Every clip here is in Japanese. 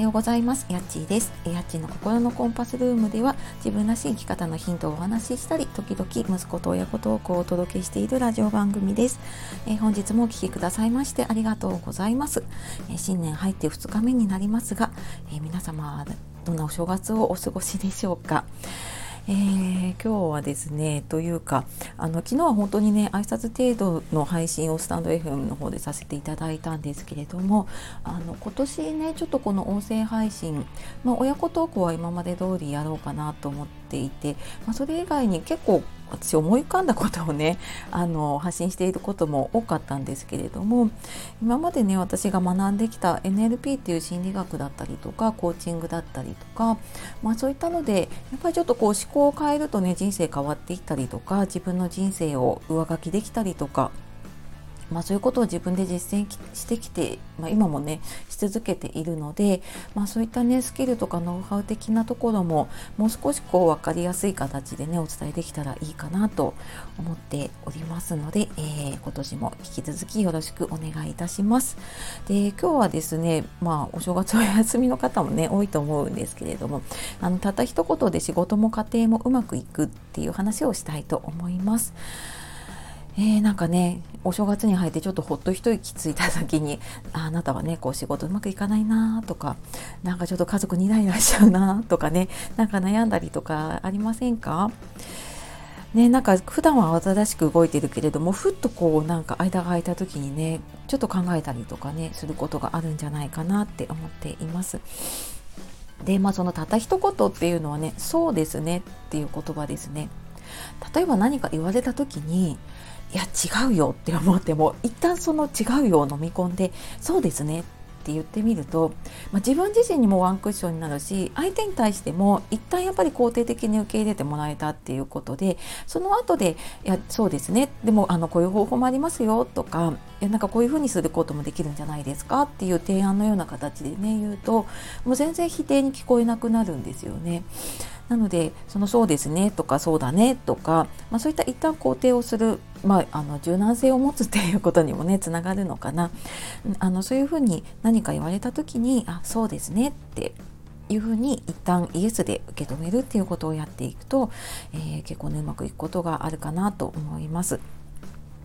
はようございます。やっちーです。やっちーの心のコンパスルームでは自分らしい生き方のヒントをお話ししたり、時々息子と親子トークをお届けしているラジオ番組です。えー、本日もお聴きくださいましてありがとうございます。えー、新年入って2日目になりますが、えー、皆様どんなお正月をお過ごしでしょうか。えー、今日はですねというかあの昨日は本当にね挨拶程度の配信をスタンド FM の方でさせていただいたんですけれどもあの今年ねちょっとこの音声配信、まあ、親子トークは今まで通りやろうかなと思っていて、まあ、それ以外に結構私思い浮かんだことをね あの発信していることも多かったんですけれども今までね私が学んできた NLP っていう心理学だったりとかコーチングだったりとか、まあ、そういったのでやっぱりちょっとこう思考を変えるとね人生変わっていったりとか自分の人生を上書きできたりとかまあ、そういうことを自分で実践してきて、まあ、今もねし続けているので、まあ、そういったねスキルとかノウハウ的なところももう少しこう分かりやすい形でねお伝えできたらいいかなと思っておりますので、えー、今年も引き続きよろしくお願いいたします。で今日はですね、まあ、お正月お休みの方もね多いと思うんですけれどもあのたった一言で仕事も家庭もうまくいくっていう話をしたいと思います。えー、なんかねお正月に入ってちょっとほっと一息ついた時に あなたはねこう仕事うまくいかないなとかなんかちょっと家族にイライラしちゃうなとかね なんか悩んだりとかありませんか？ね、なんか普段は慌ただしく動いてるけれどもふっとこうなんか間が空いた時にねちょっと考えたりとかねすることがあるんじゃないかなって思っています。でまあそのたった一言っていうのはね「そうですね」っていう言葉ですね。例えば何か言われた時にいや違うよって思っても一旦その違うよを飲み込んでそうですねって言ってみると、まあ、自分自身にもワンクッションになるし相手に対しても一旦やっぱり肯定的に受け入れてもらえたっていうことでその後で「いやそうですねでもあのこういう方法もありますよ」とか「いやなんかこういうふうにすることもできるんじゃないですか」っていう提案のような形でね言うともう全然否定に聞こえなくなるんですよね。なのでそのそうですねとかそうだねとか、まあ、そういった一旦肯定をする、まあ、あの柔軟性を持つっていうことにもねつながるのかなあのそういうふうに何か言われた時にあそうですねっていうふうに一旦イエスで受け止めるっていうことをやっていくと、えー、結構ねうまくいくことがあるかなと思います。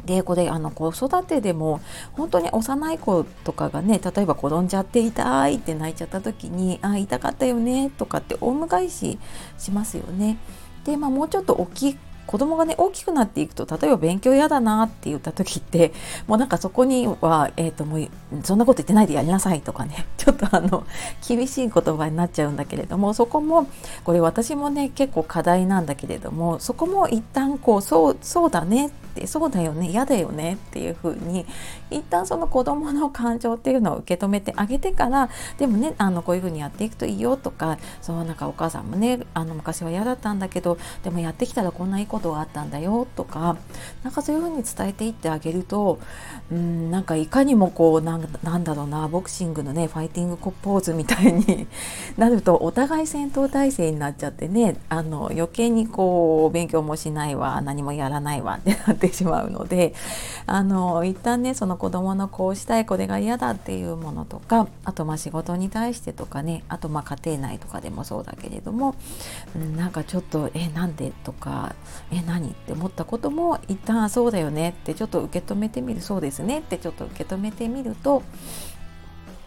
でこれあの子育てでも本当に幼い子とかがね例えば転んじゃって痛いって泣いちゃった時に「あ痛かったよね」とかってオウム返ししますよね。で、まあ、もうちょっと大き子供がね大きくなっていくと例えば勉強嫌だなって言った時って もうなんかそこには、えーと、もうそんなこと言ってないでやりなさいとかね ちょっとあの厳しい言葉になっちゃうんだけれどもそこもこれ私もね結構課題なんだけれどもそこも一旦こうそうそうだねってそうだよね嫌だよねっていうふうに一旦その子供の感情っていうのを受け止めてあげてからでもねあのこういうふうにやっていくといいよとかそうなんかお母さんもねあの昔は嫌だったんだけどでもやってきたらこんないいことがあったんだよとかなんかそういうふうに伝えていってあげるとうんなんかいかにもこうなんだろうなボクシングのねファイティングポーズみたいに なるとお互い戦闘態勢になっちゃってねあの余計にこう勉強もしないわ何もやらないわってなっててしまうのであの一旦ねその子どものこうしたいこれが嫌だっていうものとかあとまあ仕事に対してとかねあとまあ家庭内とかでもそうだけれども、うん、なんかちょっとえなんでとかえ何って思ったことも一旦そうだよねってちょっと受け止めてみるそうですねってちょっと受け止めてみると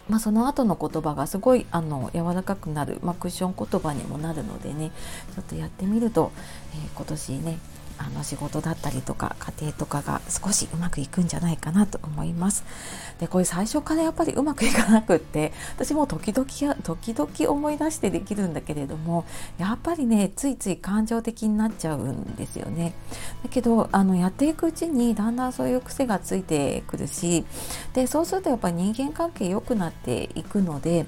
まあ、その後の言葉がすごいあの柔らかくなる、まあ、クッション言葉にもなるのでねちょっとやってみると、えー、今年ねあの仕事だったりとか家庭とかが少しうまくいくんじゃないかなと思います。でこれ最初からやっぱりうまくいかなくって私も時々時々思い出してできるんだけれどもやっぱりねついつい感情的になっちゃうんですよね。だけどあのやっていくうちにだんだんそういう癖がついてくるしでそうするとやっぱり人間関係良くなっていくので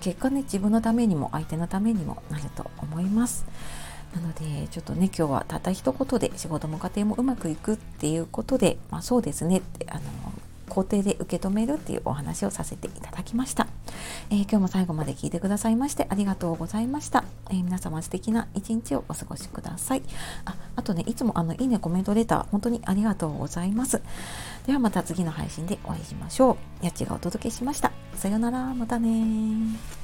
結果ね自分のためにも相手のためにもなると思います。なのでちょっとね今日はたった一言で仕事も家庭もうまくいくっていうことで、まあ、そうですねってあの肯定で受け止めるっていうお話をさせていただきました、えー、今日も最後まで聞いてくださいましてありがとうございました、えー、皆様素敵な一日をお過ごしください。ああとねいつもあのいいねコメントレター本当にありがとうございます。ではまた次の配信でお会いしましょう。やっちがお届けしました。さよなら。またね